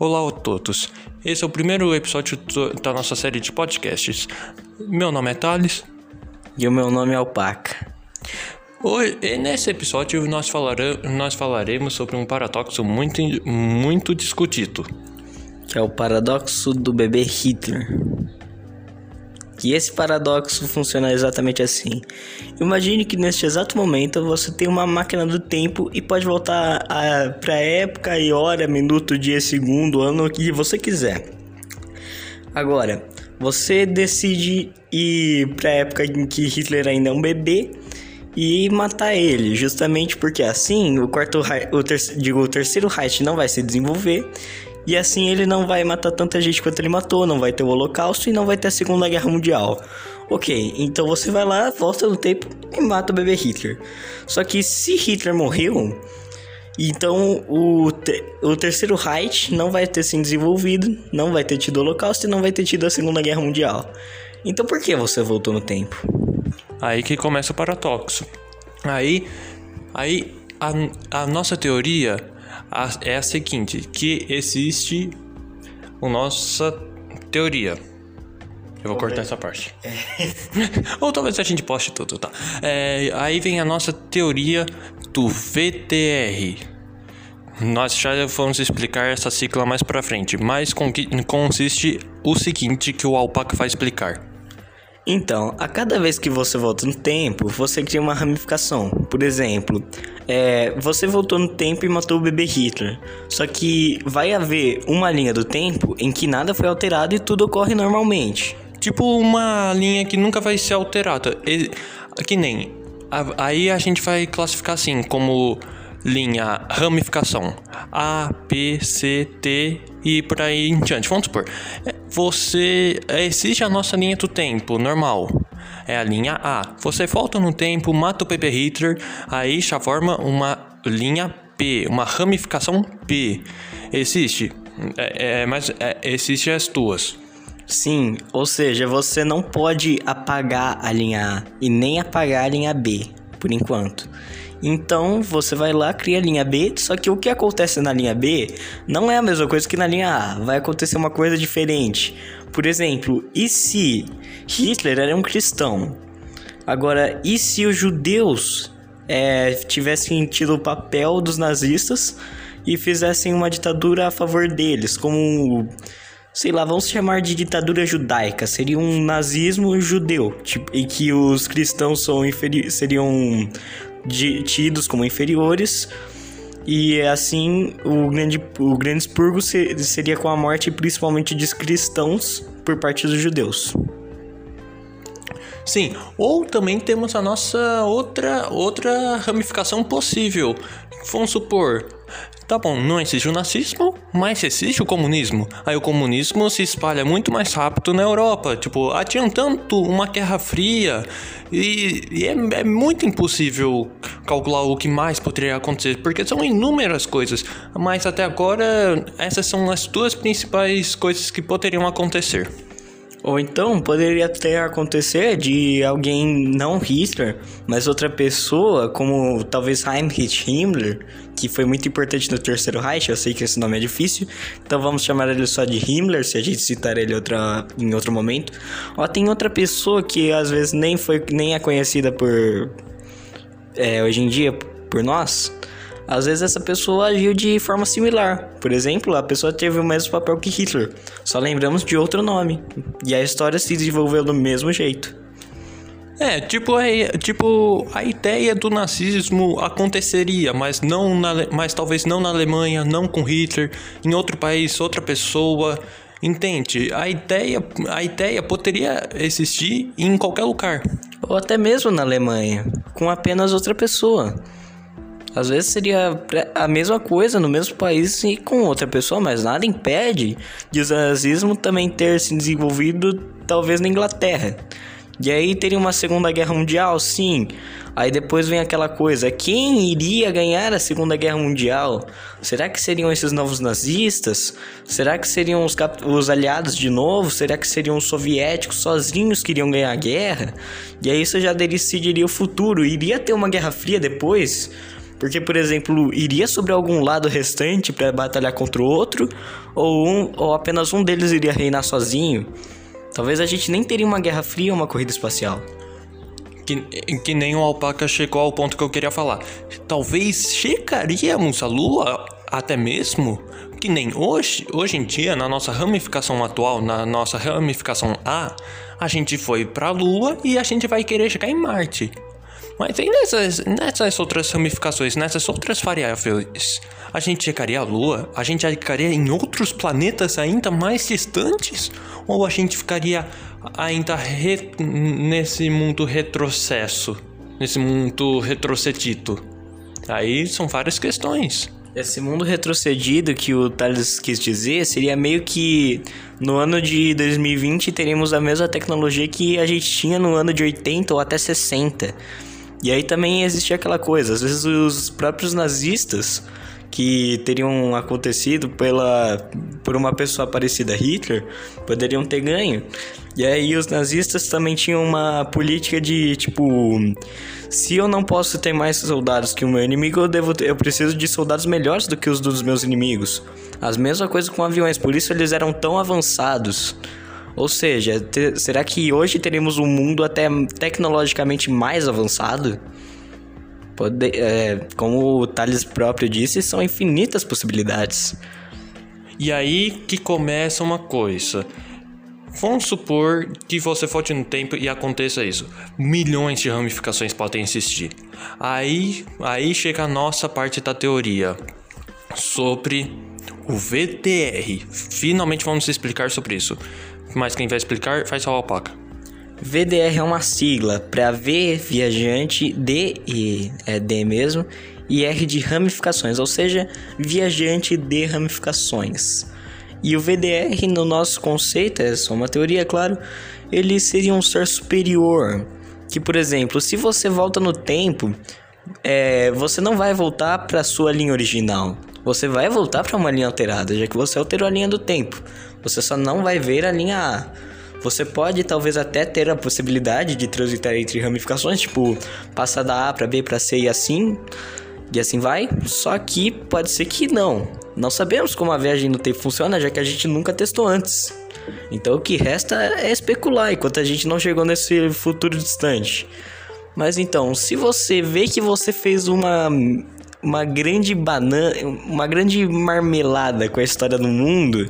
Olá a todos. Esse é o primeiro episódio da nossa série de podcasts. Meu nome é Thales. E o meu nome é Alpaca. Hoje, nesse episódio nós, nós falaremos sobre um paradoxo muito, muito discutido. Que é o paradoxo do bebê Hitler. E esse paradoxo funciona exatamente assim. Imagine que neste exato momento você tem uma máquina do tempo e pode voltar para a época e hora, minuto, dia, segundo, ano que você quiser. Agora, você decide ir para a época em que Hitler ainda é um bebê e matar ele, justamente porque assim o quarto o, ter, digo, o terceiro Reich não vai se desenvolver e assim ele não vai matar tanta gente quanto ele matou, não vai ter o Holocausto e não vai ter a Segunda Guerra Mundial. Ok, então você vai lá, volta no tempo e mata o bebê Hitler. Só que se Hitler morreu, então o, te o terceiro Reich não vai ter se desenvolvido, não vai ter tido o Holocausto e não vai ter tido a Segunda Guerra Mundial. Então por que você voltou no tempo? Aí que começa o paradoxo. Aí, aí a, a nossa teoria é a seguinte, que existe a nossa teoria. Eu vou cortar essa parte. É. Ou talvez a gente poste tudo, tá? É, aí vem a nossa teoria do VTR. Nós já vamos explicar essa sigla mais pra frente, mas consiste o seguinte que o Alpaca vai explicar. Então, a cada vez que você volta no tempo, você cria uma ramificação. Por exemplo, é, você voltou no tempo e matou o bebê Hitler. Só que vai haver uma linha do tempo em que nada foi alterado e tudo ocorre normalmente. Tipo uma linha que nunca vai ser alterada. Que nem. Aí a gente vai classificar assim, como linha ramificação A, B, C, T e por aí em diante. Vamos supor, é, você existe a nossa linha do tempo normal. É a linha A. Você volta no tempo, mata o bebê Hitler, aí já forma uma linha P, uma ramificação P. Existe, é, é, mas é, existe as duas. Sim, ou seja, você não pode apagar a linha A e nem apagar a linha B, por enquanto. Então você vai lá, cria a linha B, só que o que acontece na linha B não é a mesma coisa que na linha A, vai acontecer uma coisa diferente. Por exemplo, e se Hitler era um cristão? Agora, e se os judeus é, tivessem tido o papel dos nazistas e fizessem uma ditadura a favor deles, como sei lá, vamos chamar de ditadura judaica, seria um nazismo judeu, tipo, em que os cristãos são seriam tidos como inferiores. E assim, o grande, o grande expurgo seria com a morte principalmente de cristãos por parte dos judeus. Sim, ou também temos a nossa outra outra ramificação possível. Vamos supor, Tá bom, não existe o nazismo, mas existe o comunismo. Aí o comunismo se espalha muito mais rápido na Europa, tipo, adiantando uma guerra fria. E, e é, é, muito impossível calcular o que mais poderia acontecer, porque são inúmeras coisas. Mas até agora, essas são as duas principais coisas que poderiam acontecer. Ou então poderia até acontecer de alguém não Hitler, mas outra pessoa, como talvez Heinrich Himmler, que foi muito importante no Terceiro Reich, eu sei que esse nome é difícil, então vamos chamar ele só de Himmler, se a gente citar ele outra, em outro momento. Ou tem outra pessoa que às vezes nem foi nem é conhecida por é, hoje em dia por nós, às vezes essa pessoa agiu de forma similar. Por exemplo, a pessoa teve o mesmo papel que Hitler, só lembramos de outro nome. E a história se desenvolveu do mesmo jeito. É, tipo a, tipo, a ideia do nazismo aconteceria, mas não na, mas talvez não na Alemanha, não com Hitler, em outro país, outra pessoa. Entende? A ideia, a ideia poderia existir em qualquer lugar. Ou até mesmo na Alemanha, com apenas outra pessoa. Às vezes seria a mesma coisa no mesmo país e com outra pessoa, mas nada impede de o nazismo também ter se desenvolvido talvez na Inglaterra. E aí teria uma Segunda Guerra Mundial, sim. Aí depois vem aquela coisa: quem iria ganhar a Segunda Guerra Mundial? Será que seriam esses novos nazistas? Será que seriam os, os aliados de novo? Será que seriam os soviéticos sozinhos que iriam ganhar a guerra? E aí isso já decidiria o futuro. Iria ter uma Guerra Fria depois? Porque, por exemplo, iria sobre algum lado restante para batalhar contra o outro, ou, um, ou apenas um deles iria reinar sozinho? Talvez a gente nem teria uma guerra fria ou uma corrida espacial. Que, que nem o Alpaca chegou ao ponto que eu queria falar. Talvez chegaríamos à Lua até mesmo que nem hoje, hoje em dia, na nossa ramificação atual, na nossa ramificação A, a gente foi para a Lua e a gente vai querer chegar em Marte. Mas tem nessas, nessas outras ramificações, nessas outras variáveis, a gente chegaria à Lua? A gente chegaria em outros planetas ainda mais distantes? Ou a gente ficaria ainda re, nesse mundo retrocesso? Nesse mundo retrocedido? Aí são várias questões. Esse mundo retrocedido que o Thales quis dizer seria meio que no ano de 2020 teríamos a mesma tecnologia que a gente tinha no ano de 80 ou até 60. E aí também existia aquela coisa, às vezes os próprios nazistas que teriam acontecido pela por uma pessoa parecida a Hitler poderiam ter ganho. E aí os nazistas também tinham uma política de tipo, se eu não posso ter mais soldados que o meu inimigo, eu devo ter, eu preciso de soldados melhores do que os dos meus inimigos. As mesma coisa com aviões, por isso eles eram tão avançados. Ou seja, ter, será que hoje teremos um mundo até tecnologicamente mais avançado? Pode, é, como o Thales próprio disse, são infinitas possibilidades. E aí que começa uma coisa. Vamos supor que você volte no tempo e aconteça isso. Milhões de ramificações podem existir. Aí, aí chega a nossa parte da teoria sobre o VTR. Finalmente vamos explicar sobre isso. Mas quem vai explicar faz a alpaca. VDR é uma sigla para V viajante, D e é D mesmo, e R de ramificações, ou seja, viajante de ramificações. E o VDR, no nosso conceito, é só uma teoria, claro, ele seria um ser superior. Que, por exemplo, se você volta no tempo, é, você não vai voltar para sua linha original. Você vai voltar para uma linha alterada, já que você alterou a linha do tempo. Você só não vai ver a linha A. Você pode talvez até ter a possibilidade de transitar entre ramificações, tipo, passar da A para B para C e assim, e assim vai. Só que pode ser que não. Não sabemos como a viagem no tempo funciona, já que a gente nunca testou antes. Então o que resta é especular enquanto a gente não chegou nesse futuro distante. Mas então, se você vê que você fez uma uma grande banana, uma grande marmelada com a história do mundo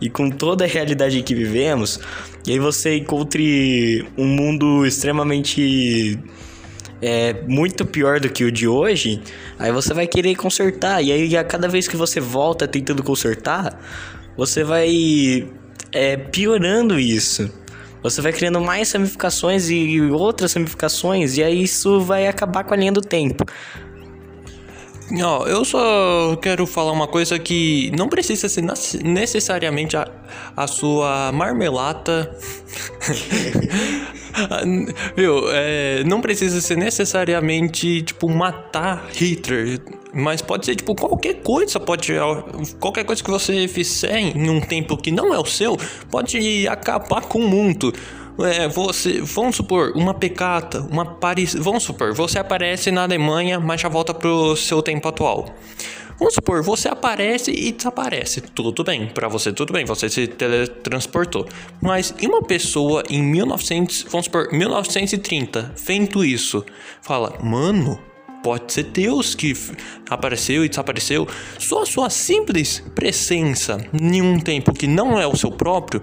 e com toda a realidade que vivemos, e aí você encontre um mundo extremamente é muito pior do que o de hoje, aí você vai querer consertar. E aí a cada vez que você volta tentando consertar, você vai é, piorando isso. Você vai criando mais ramificações e outras ramificações, e aí isso vai acabar com a linha do tempo. Ó, eu só quero falar uma coisa que não precisa ser necessariamente a, a sua marmelata. Viu? É, não precisa ser necessariamente, tipo, matar Hitler. Mas pode ser, tipo, qualquer coisa. Pode. Qualquer coisa que você fizer em um tempo que não é o seu, pode acabar com o mundo. É, você, vamos supor, uma pecata, uma Paris, vamos supor, você aparece na Alemanha, mas já volta pro seu tempo atual. Vamos supor, você aparece e desaparece. Tudo bem, para você tudo bem, você se teletransportou. Mas e uma pessoa em 1900, vamos supor, 1930, vendo isso, fala: "Mano, pode ser Deus que apareceu e desapareceu. Só a sua simples presença em um tempo que não é o seu próprio,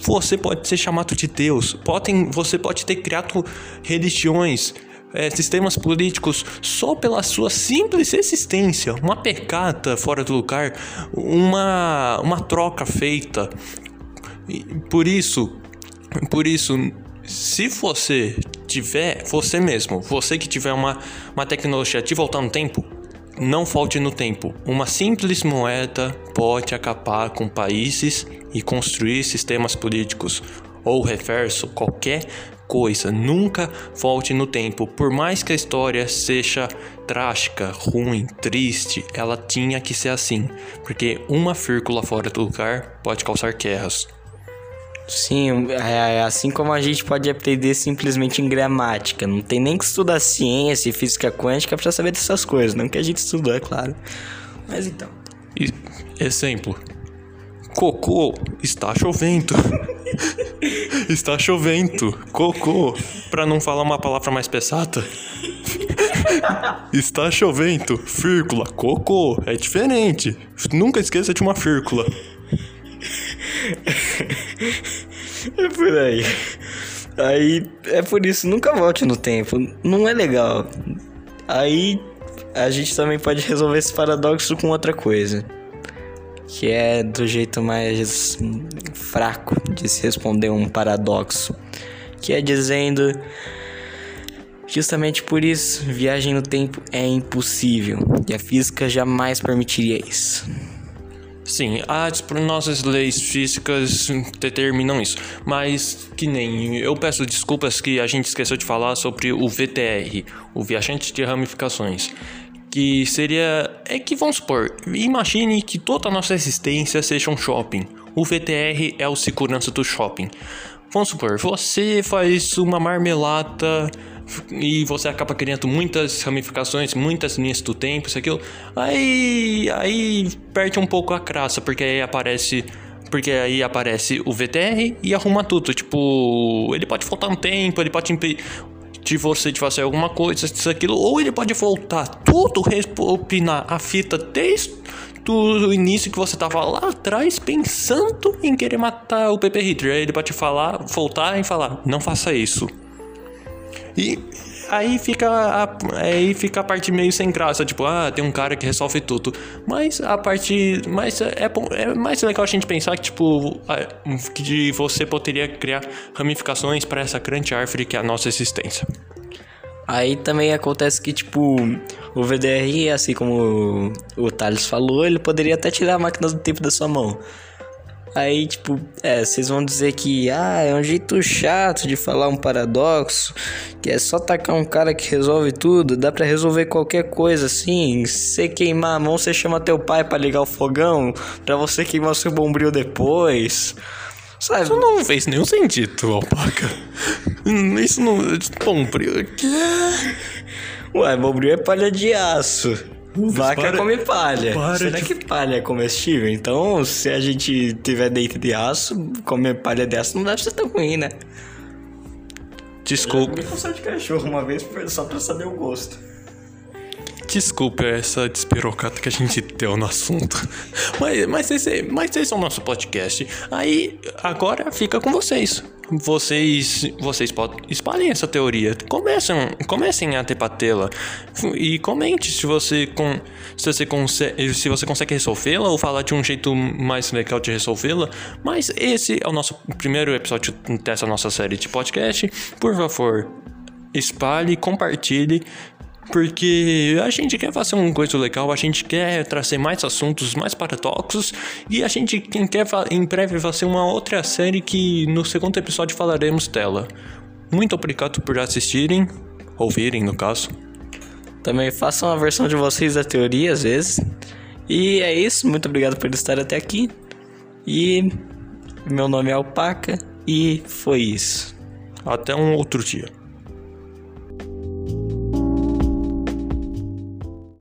você pode ser chamado de Deus. Podem, você pode ter criado religiões, é, sistemas políticos só pela sua simples existência, uma pecata fora do lugar, uma, uma troca feita. Por isso, por isso, se você tiver, você mesmo, você que tiver uma, uma tecnologia de voltar no tempo, não falte no tempo. Uma simples moeda pode acabar com países e construir sistemas políticos. Ou reverso, qualquer coisa. Nunca volte no tempo. Por mais que a história seja trágica, ruim, triste, ela tinha que ser assim. Porque uma vírgula fora do lugar pode causar guerras. Sim, é, é assim como a gente pode aprender simplesmente em gramática. Não tem nem que estudar ciência e física quântica para saber dessas coisas. Não que a gente estudou, é claro. Mas então. E- exemplo. Cocô, está chovendo. está chovendo. Cocô. Pra não falar uma palavra mais pesada. está chovendo. Vírgula. Cocô. É diferente. Nunca esqueça de uma vírgula. É por aí. Aí é por isso, nunca volte no tempo. Não é legal. Aí a gente também pode resolver esse paradoxo com outra coisa. Que é do jeito mais fraco de se responder um paradoxo. Que é dizendo. Justamente por isso, viagem no tempo é impossível. E a física jamais permitiria isso. Sim, as nossas leis físicas determinam isso. Mas que nem eu peço desculpas que a gente esqueceu de falar sobre o VTR, o viajante de ramificações. Que seria. É que vamos supor, imagine que toda a nossa existência seja um shopping. O VTR é o segurança do shopping. Vamos supor, você faz uma marmelada e você acaba criando muitas ramificações, muitas linhas do tempo, isso aquilo. Aí, aí perde um pouco a graça, porque aí aparece, porque aí aparece o VTR e arruma tudo. Tipo, ele pode faltar um tempo, ele pode impedir de você de fazer alguma coisa, isso aquilo, ou ele pode voltar tudo, respinar a fita desde do início que você tava lá atrás pensando em querer matar o Pepe Hitler. Aí ele pode falar, voltar e falar, não faça isso. E aí fica a, aí fica a parte meio sem graça, tipo, ah, tem um cara que resolve tudo. Mas a parte, mas é, é mais legal a gente pensar que tipo, que você poderia criar ramificações para essa grande árvore que é a nossa existência. Aí também acontece que, tipo, o VDR, assim como o Thales falou, ele poderia até tirar a máquina do tempo da sua mão. Aí, tipo, é, vocês vão dizer que, ah, é um jeito chato de falar um paradoxo, que é só tacar um cara que resolve tudo, dá pra resolver qualquer coisa assim. Se você queimar a mão, você chama teu pai pra ligar o fogão, pra você queimar seu bombril depois. Sabe? Isso não fez nenhum sentido, alpaca. Isso não. Bom, que Ué, bombril é palha de aço. Vaca para- come palha. para Será de- que palha é comestível? Então, se a gente tiver dente de aço, comer palha de aço não deve ser tão ruim, né? Desculpa. comi com de cachorro uma vez só pra saber o gosto. Desculpa essa despirocata que a gente deu no assunto. Mas, mas, esse, mas esse é o nosso podcast. Aí, agora fica com vocês. Vocês, vocês podem espalhem essa teoria. Comecem, comecem a debatê-la e comente se você com, se você consegue, se você consegue resolvê-la ou falar de um jeito mais legal de resolvê-la. Mas esse é o nosso primeiro episódio dessa nossa série de podcast. Por favor, espalhe, compartilhe, porque a gente quer fazer uma coisa legal, a gente quer trazer mais assuntos, mais paradoxos, e a gente quer fa- em breve fazer uma outra série que no segundo episódio falaremos dela. Muito obrigado por assistirem, ouvirem no caso. Também façam a versão de vocês da teoria, às vezes. E é isso, muito obrigado por estar até aqui. E meu nome é Alpaca, e foi isso. Até um outro dia.